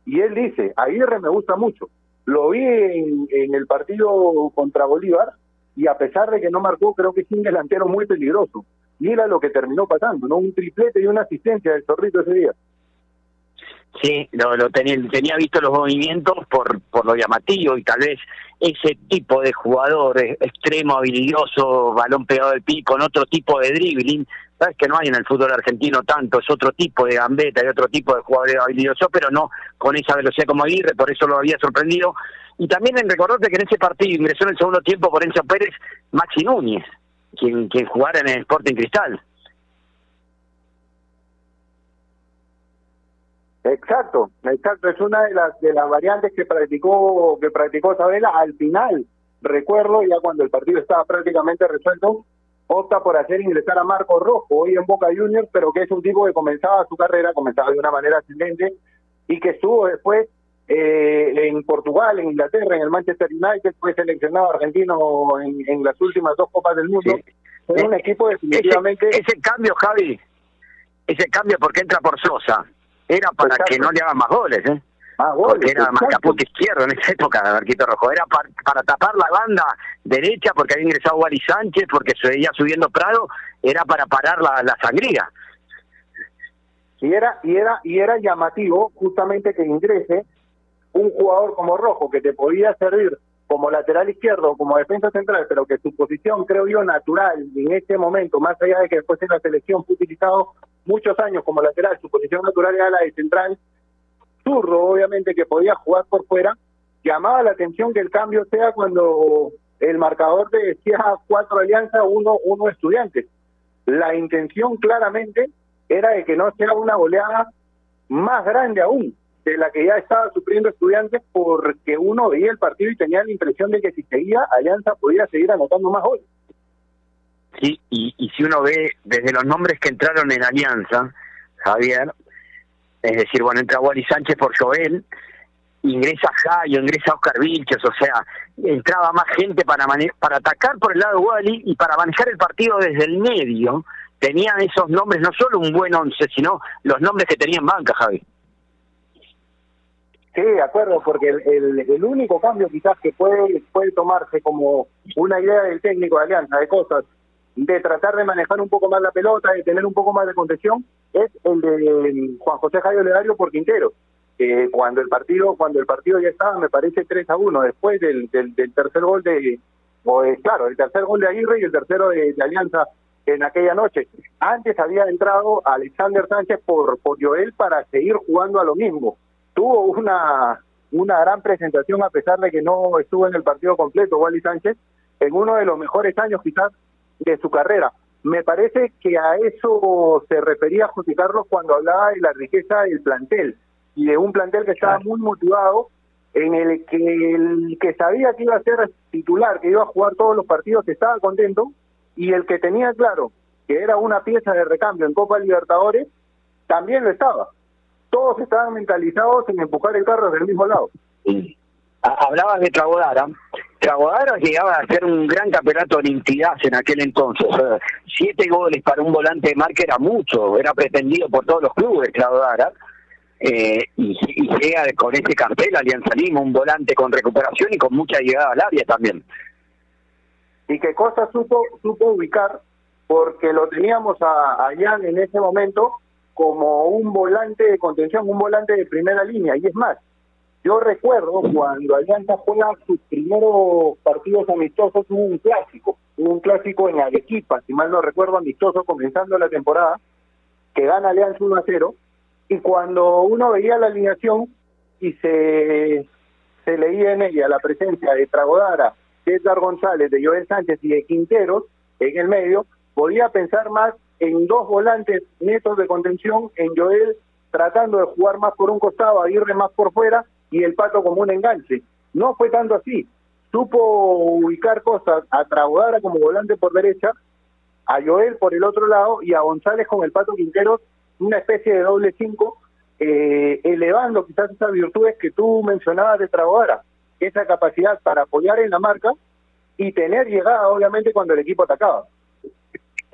y él dice, Aguirre me gusta mucho, lo vi en, en el partido contra Bolívar y a pesar de que no marcó, creo que es un delantero muy peligroso. Mira lo que terminó pasando, ¿no? Un triplete y una asistencia del Zorrito ese día. Sí, lo, lo tenía, tenía visto los movimientos por, por lo llamativo y tal vez ese tipo de jugador extremo, habilidoso, balón pegado del pico, con otro tipo de dribbling, sabes que no hay en el fútbol argentino tanto, es otro tipo de gambeta, hay otro tipo de jugador habilidoso, pero no con esa velocidad como Aguirre, por eso lo había sorprendido. Y también en recordarte que en ese partido ingresó en el segundo tiempo por Enzo Pérez Maxi Núñez, quien, quien jugara en el Sporting Cristal. Exacto, exacto, es una de las de las variantes que practicó que practicó Sabela al final. Recuerdo ya cuando el partido estaba prácticamente resuelto, opta por hacer ingresar a Marco Rojo, hoy en Boca Juniors, pero que es un tipo que comenzaba su carrera, comenzaba de una manera ascendente y que estuvo después eh, en Portugal, en Inglaterra, en el Manchester United, fue seleccionado argentino en, en las últimas dos copas del mundo. Fue un equipo definitivamente Ese, ese cambio, Javi, ese cambio porque entra por Sosa, era para Exacto. que no le hagan más goles, ¿eh? Más goles, porque era exacto. marcapunto izquierdo en esa época, Marquito Rojo. Era par- para tapar la banda derecha porque había ingresado Wally Sánchez, porque se veía subiendo Prado, era para parar la, la sangría. y era y era y era llamativo justamente que ingrese un jugador como Rojo que te podía servir como lateral izquierdo como defensa central, pero que su posición, creo yo, natural en este momento, más allá de que después en la selección fue utilizado muchos años como lateral, su posición natural era la de central, zurdo, obviamente, que podía jugar por fuera, llamaba la atención que el cambio sea cuando el marcador te decía cuatro alianzas, uno, uno estudiantes. La intención claramente era de que no sea una goleada más grande aún de la que ya estaba sufriendo estudiantes porque uno veía el partido y tenía la impresión de que si seguía Alianza podía seguir anotando más goles. Sí, y, y si uno ve desde los nombres que entraron en Alianza, Javier, es decir, bueno, entra Wally Sánchez por Joel, ingresa Jayo, ingresa Oscar Vilches, o sea, entraba más gente para para atacar por el lado de Wally y para manejar el partido desde el medio. Tenían esos nombres, no solo un buen once, sino los nombres que tenía en banca, Javi. Sí, de acuerdo, porque el, el, único cambio quizás que puede, tomarse como una idea del técnico de Alianza, de cosas, de tratar de manejar un poco más la pelota, de tener un poco más de contención, es el de Juan José Jairo Ledario por Quintero. Eh, cuando el partido cuando el partido ya estaba, me parece 3 a 1, después del, del, tercer gol de, o claro, el tercer gol de Aguirre y el tercero de, Alianza en aquella noche. Antes había entrado Alexander Sánchez por, por Joel para seguir jugando a lo mismo tuvo una, una gran presentación a pesar de que no estuvo en el partido completo Wally Sánchez, en uno de los mejores años quizás de su carrera. Me parece que a eso se refería José Carlos cuando hablaba de la riqueza del plantel y de un plantel que estaba muy motivado, en el que el que sabía que iba a ser titular, que iba a jugar todos los partidos, estaba contento, y el que tenía claro que era una pieza de recambio en Copa Libertadores, también lo estaba todos estaban mentalizados en empujar el carro del mismo lado. Hablabas de Tragodara. Tragodara llegaba a ser un gran campeonato de entidad en aquel entonces. siete goles para un volante de marca era mucho, era pretendido por todos los clubes Tragodara. Eh, y, llega con ese cartel Alianza Lima, un volante con recuperación y con mucha llegada al área también. Y qué cosa supo, supo ubicar, porque lo teníamos a, a Jan en ese momento como un volante de contención, un volante de primera línea. Y es más, yo recuerdo cuando Alianza juega sus primeros partidos amistosos, hubo un clásico, hubo un clásico en Arequipa, si mal no recuerdo, amistoso, comenzando la temporada, que gana Alianza 1 a 0. Y cuando uno veía la alineación y se, se leía en ella la presencia de Tragodara, de Edgar González, de Joel Sánchez y de Quinteros en el medio, podía pensar más en dos volantes netos de contención, en Joel tratando de jugar más por un costado, Aguirre más por fuera y el Pato como un enganche. No fue tanto así. Supo ubicar cosas a Tragodara como volante por derecha, a Joel por el otro lado y a González con el Pato Quintero, una especie de doble cinco, eh, elevando quizás esas virtudes que tú mencionabas de Tragodara, esa capacidad para apoyar en la marca y tener llegada obviamente cuando el equipo atacaba.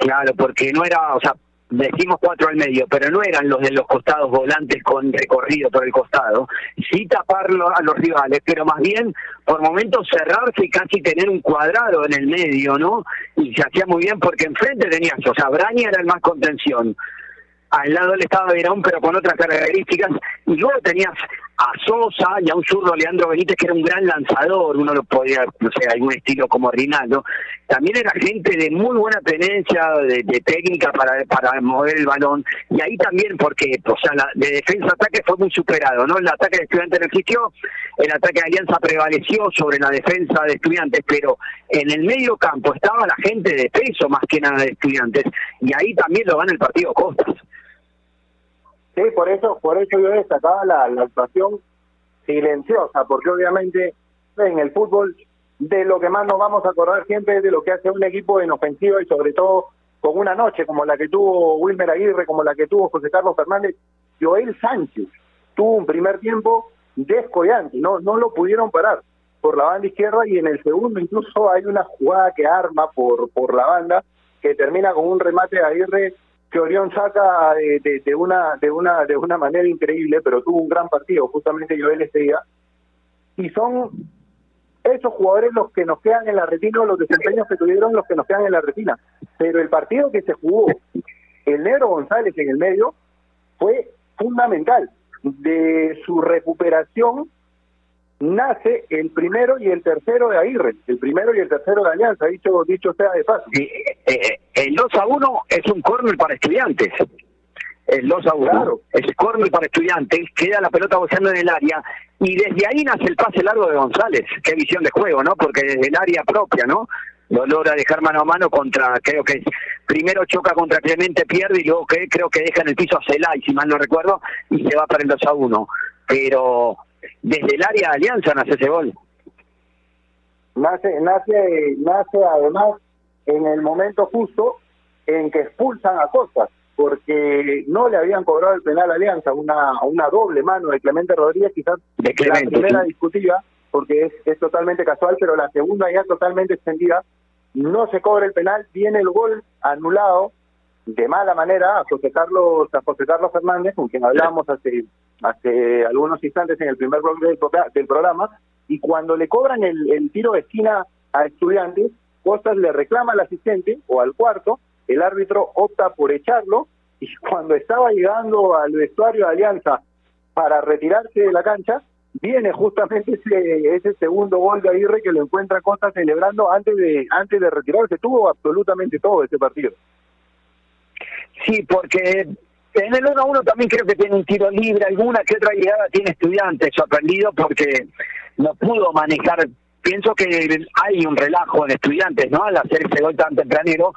Claro, porque no era, o sea, decimos cuatro al medio, pero no eran los de los costados volantes con recorrido por el costado, sí taparlo a los rivales, pero más bien por momentos cerrarse y casi tener un cuadrado en el medio, ¿no? Y se hacía muy bien porque enfrente tenías, o sea, Braña era el más contención, al lado del estaba Verón, pero con otras características, y luego tenías a Sosa y a un zurdo Leandro Benítez que era un gran lanzador, uno lo podía, no sé, algún estilo como Rinaldo, también era gente de muy buena tenencia, de, técnica para, para mover el balón, y ahí también porque, o sea, la, de defensa-ataque fue muy superado, ¿no? El ataque de estudiantes no existió, el ataque de Alianza prevaleció sobre la defensa de estudiantes, pero en el medio campo estaba la gente de peso más que nada de estudiantes, y ahí también lo gana el partido Costas. Sí, por eso, por eso yo destacaba la, la actuación silenciosa, porque obviamente en el fútbol de lo que más nos vamos a acordar siempre es de lo que hace un equipo en ofensiva y sobre todo con una noche como la que tuvo Wilmer Aguirre, como la que tuvo José Carlos Fernández, Joel Sánchez tuvo un primer tiempo descollante, no, no lo pudieron parar por la banda izquierda y en el segundo incluso hay una jugada que arma por, por la banda que termina con un remate de Aguirre que Orión saca de, de, una de una de una manera increíble, pero tuvo un gran partido justamente Joel este día. Y son esos jugadores los que nos quedan en la retina, los desempeños que tuvieron los que nos quedan en la retina. Pero el partido que se jugó, el Negro González en el medio, fue fundamental. De su recuperación nace el primero y el tercero de Aguirre, el primero y el tercero de Alianza, dicho, dicho sea de paso. Eh, eh, el 2 a 1 es un córner para estudiantes. El 2 a 1 es córner para estudiantes, queda la pelota boceando en el área y desde ahí nace el pase largo de González. Qué visión de juego, ¿no? Porque desde el área propia, ¿no? Lo logra dejar mano a mano contra, creo que primero choca contra Clemente, pierde y luego que, creo que deja en el piso a Celay, si mal no recuerdo, y se va para el 2 a 1. Pero desde el área de Alianza nace ese gol. Nace, nace, nace además en el momento justo en que expulsan a Costas, porque no le habían cobrado el penal a Alianza, una, una doble mano de Clemente Rodríguez, quizás de la primera discutida, porque es, es totalmente casual, pero la segunda ya totalmente extendida, no se cobra el penal, viene el gol anulado de mala manera a José Carlos, a José Carlos Fernández, con quien hablamos hace hace algunos instantes en el primer bloque del, del programa, y cuando le cobran el, el tiro de esquina a estudiantes, Costas le reclama al asistente o al cuarto, el árbitro opta por echarlo, y cuando estaba llegando al vestuario de Alianza para retirarse de la cancha, viene justamente ese, segundo gol de Aguirre que lo encuentra Costa celebrando antes de antes de retirarse. Tuvo absolutamente todo ese partido. Sí, porque en el 1-1 también creo que tiene un tiro libre, alguna que otra llegada tiene estudiantes, sorprendido porque no pudo manejar. Pienso que hay un relajo en estudiantes, ¿no? Al hacer ese gol tan tempranero,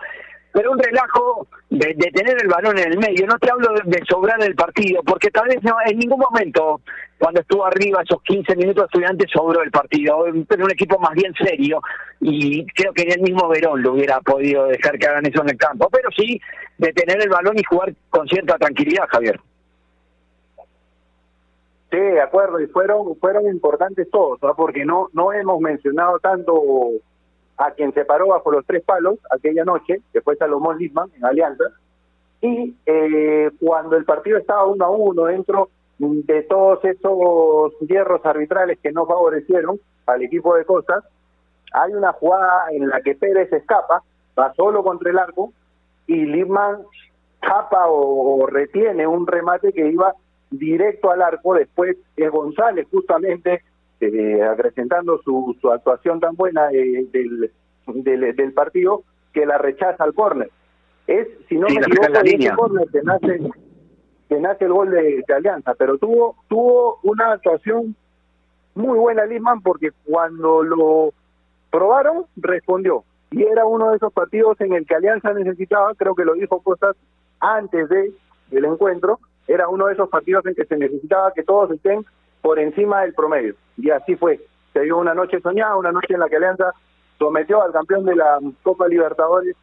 pero un relajo de, tener el balón en el medio. No te hablo de, sobrar el partido, porque tal vez no, en ningún momento, cuando estuvo arriba esos 15 minutos, estudiantes sobró el partido. Pero un equipo más bien serio, y creo que ni el mismo Verón lo hubiera podido dejar que hagan eso en el campo. Pero sí, de tener el balón y jugar con cierta tranquilidad, Javier. Sí, de acuerdo, y fueron fueron importantes todos, porque no no hemos mencionado tanto a quien se paró bajo los tres palos aquella noche, que fue Salomón Lisman en Alianza, y eh, cuando el partido estaba uno a uno dentro de todos esos hierros arbitrales que no favorecieron al equipo de Costas, hay una jugada en la que Pérez escapa, va solo contra el arco, y Lisman tapa o, retiene un remate que iba directo al arco, después es González justamente eh, acrecentando su, su actuación tan buena eh, del, del, partido que la rechaza al córner. Es, si no me equivoco, el córner que nace, que nace el gol de, Alianza, pero tuvo, tuvo una actuación muy buena Lisman porque cuando lo probaron, respondió. Y era uno de esos partidos en el que Alianza necesitaba, creo que lo dijo Costas antes de el encuentro, era uno de esos partidos en que se necesitaba que todos estén por encima del promedio. Y así fue. Se dio una noche soñada, una noche en la que Alianza sometió al campeón de la Copa Libertadores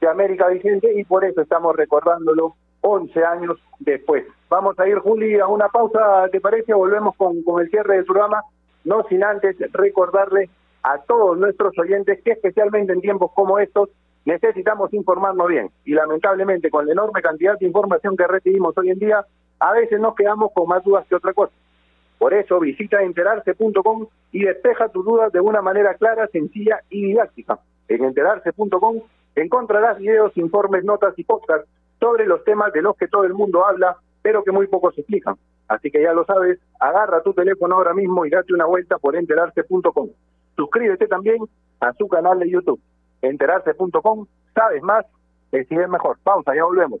de América Vicente y por eso estamos recordándolo 11 años después. Vamos a ir, Juli, a una pausa, ¿te parece? Volvemos con, con el cierre del programa, no sin antes recordarle a todos nuestros oyentes que especialmente en tiempos como estos necesitamos informarnos bien y lamentablemente con la enorme cantidad de información que recibimos hoy en día, a veces nos quedamos con más dudas que otra cosa. Por eso visita enterarse.com y despeja tus dudas de una manera clara, sencilla y didáctica. En enterarse.com encontrarás videos, informes, notas y podcasts sobre los temas de los que todo el mundo habla, pero que muy pocos explican. Así que ya lo sabes, agarra tu teléfono ahora mismo y date una vuelta por enterarse.com. Suscríbete también a su canal de YouTube. Enterarse.com, sabes más, decides mejor. Pausa, ya volvemos.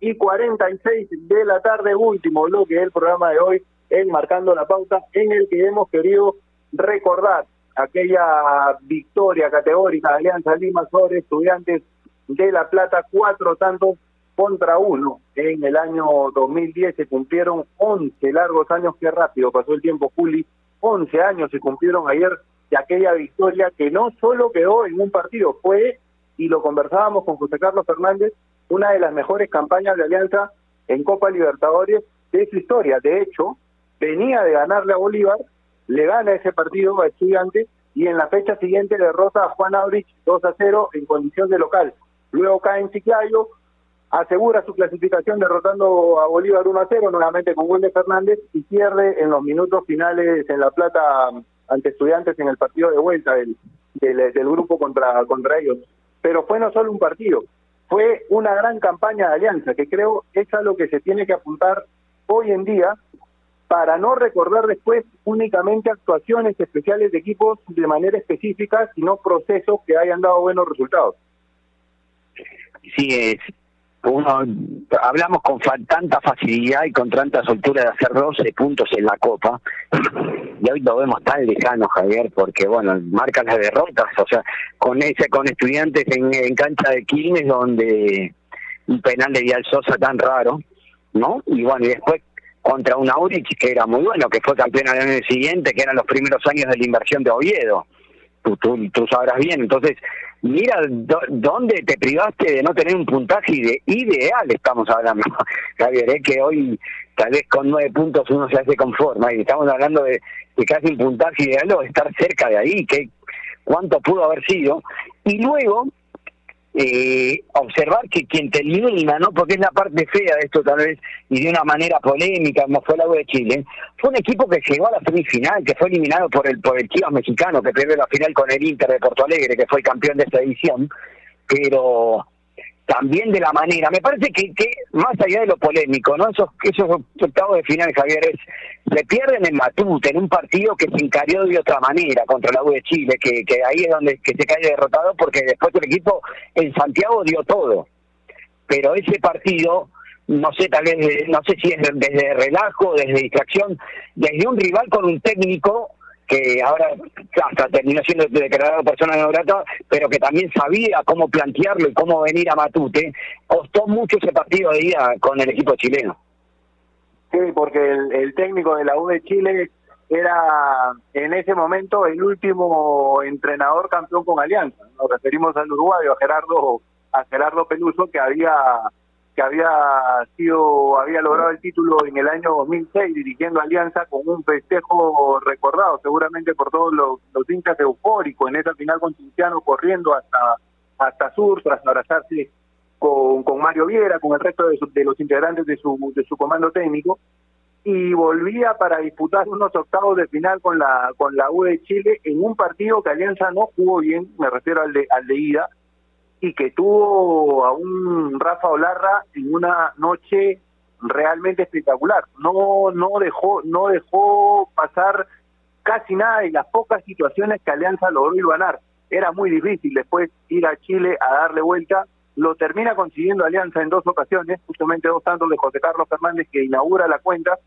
y 46 de la tarde, último bloque del programa de hoy, Marcando la Pauta, en el que hemos querido recordar aquella victoria categórica de Alianza Lima sobre estudiantes de La Plata, cuatro tantos contra uno. En el año 2010 se cumplieron 11 largos años, qué rápido pasó el tiempo, Juli, 11 años se cumplieron ayer de aquella victoria que no solo quedó en un partido, fue, y lo conversábamos con José Carlos Fernández, una de las mejores campañas de Alianza en Copa Libertadores de su historia. De hecho, venía de ganarle a Bolívar, le gana ese partido a Estudiantes y en la fecha siguiente derrota a Juan Aurich 2 a 0 en condición de local. Luego cae en Chiclayo, asegura su clasificación derrotando a Bolívar 1 a 0, nuevamente con gol de Fernández, y pierde en los minutos finales en La Plata ante Estudiantes en el partido de vuelta del, del, del grupo contra, contra ellos. Pero fue no solo un partido, fue una gran campaña de alianza, que creo es a lo que se tiene que apuntar hoy en día para no recordar después únicamente actuaciones especiales de equipos de manera específica, sino procesos que hayan dado buenos resultados. Sí, es, uno hablamos con tanta facilidad y con tanta soltura de hacer 12 puntos en la Copa y hoy lo vemos tan lejano Javier porque bueno marcan las derrotas o sea con ese con estudiantes en, cancha de Quilmes donde un penal de Vial Sosa tan raro no y bueno y después contra un Aurich que era muy bueno que fue campeón al año siguiente que eran los primeros años de la inversión de Oviedo. Tú, tú, tú sabrás bien. Entonces mira dónde te privaste de no tener un puntaje ideal, estamos hablando, Javier, ¿eh? que hoy tal vez con nueve puntos uno se hace conforme, y estamos hablando de, de casi un puntaje ideal o estar cerca de ahí, que cuánto pudo haber sido, y luego eh, observar que quien te elimina, ¿no? Porque es la parte fea de esto tal vez, y de una manera polémica, como fue la U de Chile, fue un equipo que llegó a la semifinal, que fue eliminado por el, por el Chivas mexicano, que perdió la final con el Inter de Porto Alegre, que fue el campeón de esta edición, pero también de la manera. Me parece que, que más allá de lo polémico, ¿no? Esos, esos octavos de final, Javier, es, se pierden en Matute, en un partido que se encarió de otra manera contra la U de Chile, que, que ahí es donde que se cae derrotado porque después el equipo en Santiago dio todo. Pero ese partido, no sé, tal vez, no sé si es desde relajo, desde distracción, desde un rival con un técnico que ahora hasta terminó siendo declarado persona no grata, pero que también sabía cómo plantearlo y cómo venir a Matute, costó mucho ese partido de día con el equipo chileno. Sí, porque el, técnico de la U de Chile era en ese momento el último entrenador campeón con Alianza. Nos referimos al uruguayo, a Gerardo, a Gerardo Peluso, que había que había sido había logrado el título en el año 2006 dirigiendo Alianza con un festejo recordado seguramente por todos los, los hinchas eufóricos en esa final con Cinciano corriendo hasta hasta Sur tras abrazarse con, con Mario Viera, con el resto de, de los integrantes de su, de su comando técnico y volvía para disputar unos octavos de final con la con la U de Chile en un partido que Alianza no jugó bien, me refiero al de, al de ida, y que tuvo a un Rafa Olarra en una noche realmente espectacular. No no dejó no dejó pasar casi nada y las pocas situaciones que Alianza logró ganar. Era muy difícil después ir a Chile a darle vuelta. Lo termina consiguiendo Alianza en dos ocasiones, justamente dos tantos de José Carlos Fernández que inaugura la cuenta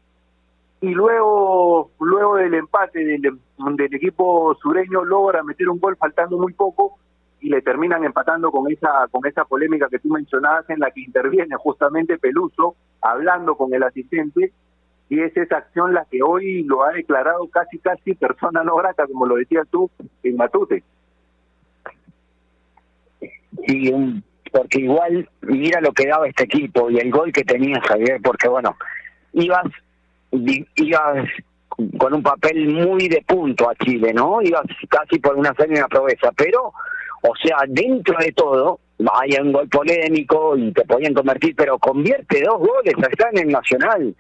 y luego luego del empate del equipo sureño logra meter un gol faltando muy poco y le terminan empatando con esa con esa polémica que tú mencionabas en la que interviene justamente Peluso hablando con el asistente y es esa acción la que hoy lo ha declarado casi casi persona no grata como lo decías tú en Matute sí porque igual mira lo que daba este equipo y el gol que tenía Javier porque bueno ibas ibas con un papel muy de punto a Chile, ¿no? Ibas casi por una serie de proeza, pero o sea, dentro de todo, hay un gol polémico y te podían convertir, pero convierte dos goles acá en el Nacional.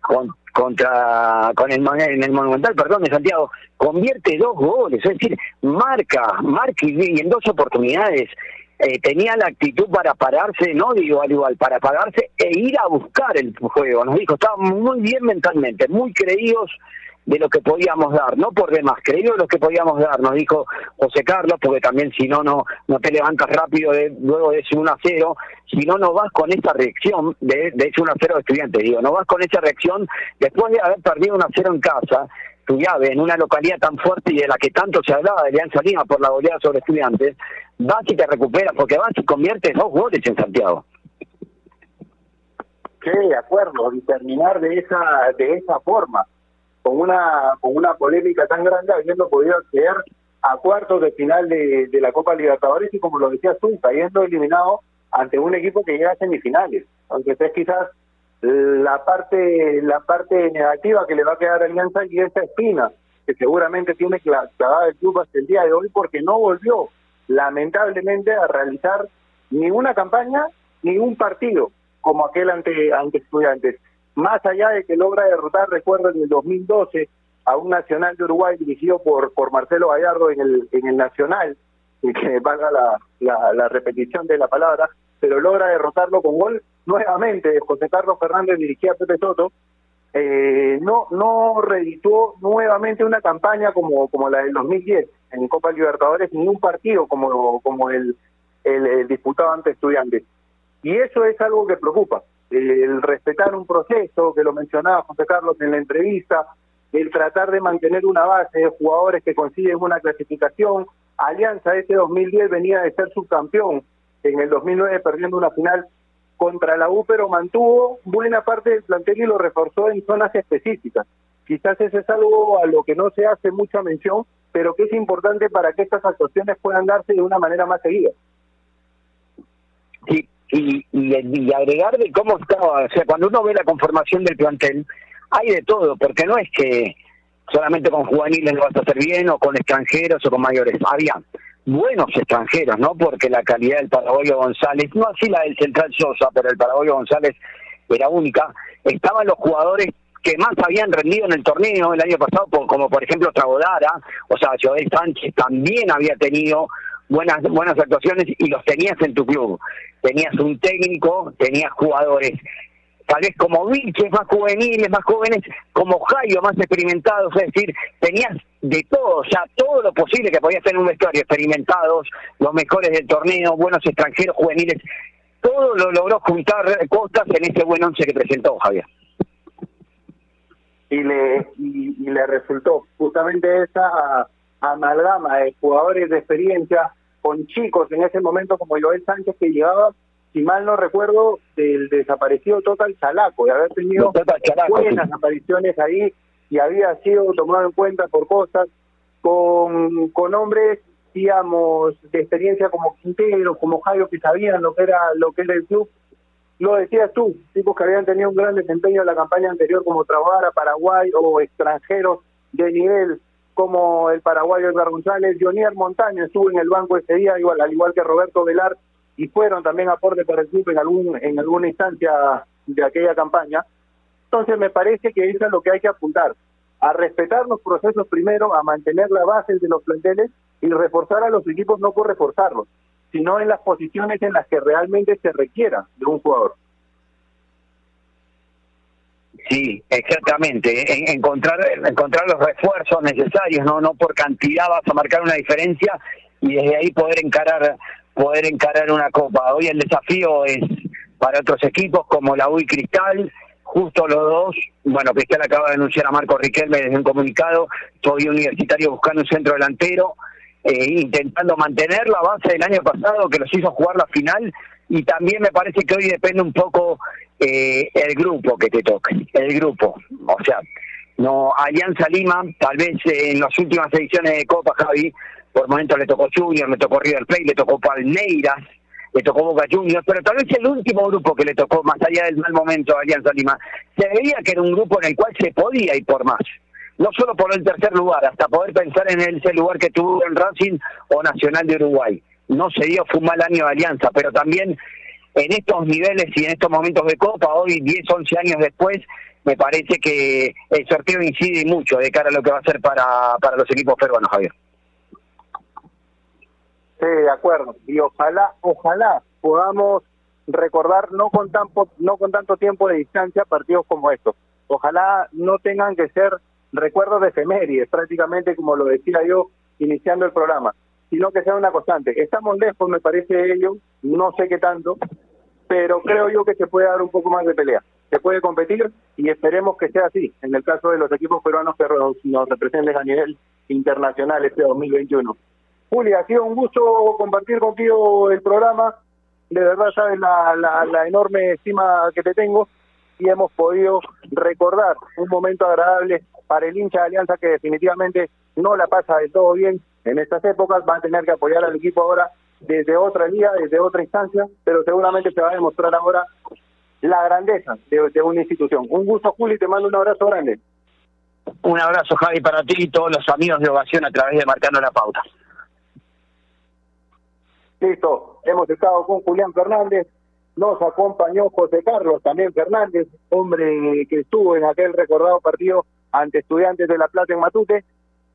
Con, contra con el en el Monumental, perdón, de Santiago, convierte dos goles, es decir, marca, marca y en dos oportunidades eh, tenía la actitud para pararse, no digo al igual, para pararse e ir a buscar el juego. Nos dijo, estaban muy bien mentalmente, muy creídos de lo que podíamos dar, no por demás, creído de lo que podíamos dar, nos dijo José Carlos, porque también si no, no, no te levantas rápido de, luego de ese 1 a 0, si no, no vas con esa reacción de, de ese 1 a 0 de estudiantes, digo, no vas con esa reacción después de haber perdido 1 a 0 en casa, tu llave en una localidad tan fuerte y de la que tanto se hablaba de Alianza Lima por la goleada sobre estudiantes, vas y te recuperas, porque vas y conviertes dos goles en Santiago. Sí, de acuerdo, y terminar de esa, de esa forma con una con una polémica tan grande habiendo podido acceder a cuartos de final de, la Copa Libertadores y como lo decías tú, cayendo eliminado ante un equipo que llega a semifinales. Aunque es quizás la parte la parte negativa que le va a quedar a Alianza y esa espina que seguramente tiene clavada el club hasta el día de hoy porque no volvió lamentablemente a realizar ni una campaña ni un partido como aquel ante ante estudiantes más allá de que logra derrotar, recuerdo, en el 2012 a un Nacional de Uruguay dirigido por, Marcelo Gallardo en el, en el Nacional, que valga la, repetición de la palabra, pero logra derrotarlo con gol nuevamente. José Carlos Fernández dirigía a Pepe Soto eh, no no reeditó nuevamente una campaña como como la del 2010 en Copa Libertadores ni un partido como como el, el, disputado ante Estudiantes y eso es algo que preocupa el respetar un proceso que lo mencionaba José Carlos en la entrevista el tratar de mantener una base de jugadores que consiguen una clasificación Alianza ese 2010 venía de ser subcampeón en el 2009 perdiendo una final contra la U, pero mantuvo buena parte del plantel y lo reforzó en zonas específicas. Quizás eso es algo a lo que no se hace mucha mención, pero que es importante para que estas actuaciones puedan darse de una manera más seguida. Sí, y, y, agregar de cómo estaba, o sea, cuando uno ve la conformación del plantel, hay de todo, porque no es que solamente con juveniles lo vas a hacer bien o con extranjeros o con mayores. Había buenos extranjeros, ¿no? Porque la calidad del paraguayo González, no así la del central Sosa, pero el paraguayo González era única. Estaban los jugadores que más habían rendido en el torneo el año pasado, como por ejemplo Tragodara, o sea, Joel Sánchez también había tenido buenas buenas actuaciones y los tenías en tu club. Tenías un técnico, tenías jugadores tal vez como Vilches más juveniles, más jóvenes, como Jairo más experimentados, es decir, tenías de todo, sea, todo lo posible que podías tener un vestuario, experimentados, los mejores del torneo, buenos extranjeros juveniles, todo lo logró juntar Costas en ese buen once que presentó Javier. Y le, y, le resultó justamente esa amalgama de jugadores de experiencia con chicos en ese momento como Joel Sánchez que llevaba si mal no recuerdo, del desaparecido Total Chalaco, de haber tenido buenas apariciones ahí y había sido tomado en cuenta por cosas. Con, con hombres, digamos, de experiencia como Quintero, como Jairo, que sabían lo que era lo que era el club. Lo decías tú, tipos que habían tenido un gran desempeño en la campaña anterior como Trabara, Paraguay o extranjeros de nivel como el paraguayo Edgar González, Jonier Montaño estuvo en el banco ese día, igual, al igual que Roberto Velar, y fueron también aporte para el club en algún en alguna instancia de aquella campaña. Entonces me parece que eso es lo que hay que apuntar, a respetar los procesos primero, a mantener la base de los planteles y reforzar a los equipos no por reforzarlos, sino en las posiciones en las que realmente se requiera de un jugador. Sí, exactamente. encontrar encontrar los refuerzos necesarios, no no por cantidad vas a marcar una diferencia y desde ahí poder encarar poder encarar una copa. Hoy el desafío es para otros equipos como la UI Cristal, justo los dos, bueno, Cristal acaba de anunciar a Marco Riquelme desde un comunicado, soy universitario buscando un centro delantero, eh, intentando mantener la base del año pasado que los hizo jugar la final y también me parece que hoy depende un poco eh, el grupo que te toque, el grupo, o sea, no Alianza Lima, tal vez en las últimas ediciones de Copa, Javi, por momentos le tocó Junior, le tocó River Plate, le tocó Palmeiras, le tocó Boca Juniors, pero tal vez el último grupo que le tocó, más allá del mal momento Alianza Lima, se veía que era un grupo en el cual se podía ir por más. No solo por el tercer lugar, hasta poder pensar en ese lugar que tuvo en Racing o Nacional de Uruguay. No se dio, fue un mal año de Alianza, pero también en estos niveles y en estos momentos de Copa, hoy 10, 11 años después, me parece que el sorteo incide mucho de cara a lo que va a ser para, para los equipos peruanos, Javier. Sí, de acuerdo. Y ojalá, ojalá podamos recordar no con tan no con tanto tiempo de distancia partidos como estos. Ojalá no tengan que ser recuerdos de efemérides, prácticamente como lo decía yo iniciando el programa, sino que sea una constante. Estamos lejos, me parece ello, no sé qué tanto, pero creo yo que se puede dar un poco más de pelea. Se puede competir y esperemos que sea así, en el caso de los equipos peruanos que nos representen a nivel internacional este 2021. Juli, ha sido un gusto compartir contigo el programa. De verdad sabes la, la, enorme estima que te tengo y hemos podido recordar un momento agradable para el hincha de Alianza que definitivamente no la pasa de todo bien en estas épocas. Va a tener que apoyar al equipo ahora desde otra liga, desde otra instancia, pero seguramente se va a demostrar ahora la grandeza de, de una institución. Un gusto, Juli, te mando un abrazo grande. Un abrazo, Javi, para ti y todos los amigos de Ovación a través de Marcando la Pauta. Listo, hemos estado con Julián Fernández, nos acompañó José Carlos también Fernández, hombre que estuvo en aquel recordado partido ante estudiantes de La Plata en Matute.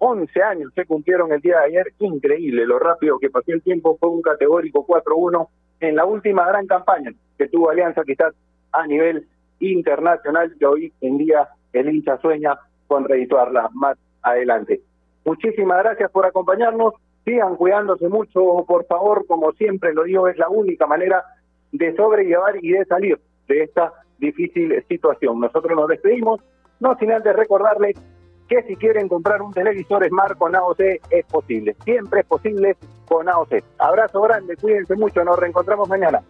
11 años se cumplieron el día de ayer, increíble lo rápido que pasó el tiempo, fue un categórico 4-1 en la última gran campaña que tuvo Alianza quizás a nivel internacional que hoy en día el hincha sueña con redituarla más adelante. Muchísimas gracias por acompañarnos. Sigan cuidándose mucho, por favor. Como siempre lo digo, es la única manera de sobrellevar y de salir de esta difícil situación. Nosotros nos despedimos, no sin antes recordarles que si quieren comprar un televisor Smart con AOC es posible. Siempre es posible con AOC. Abrazo grande, cuídense mucho, nos reencontramos mañana.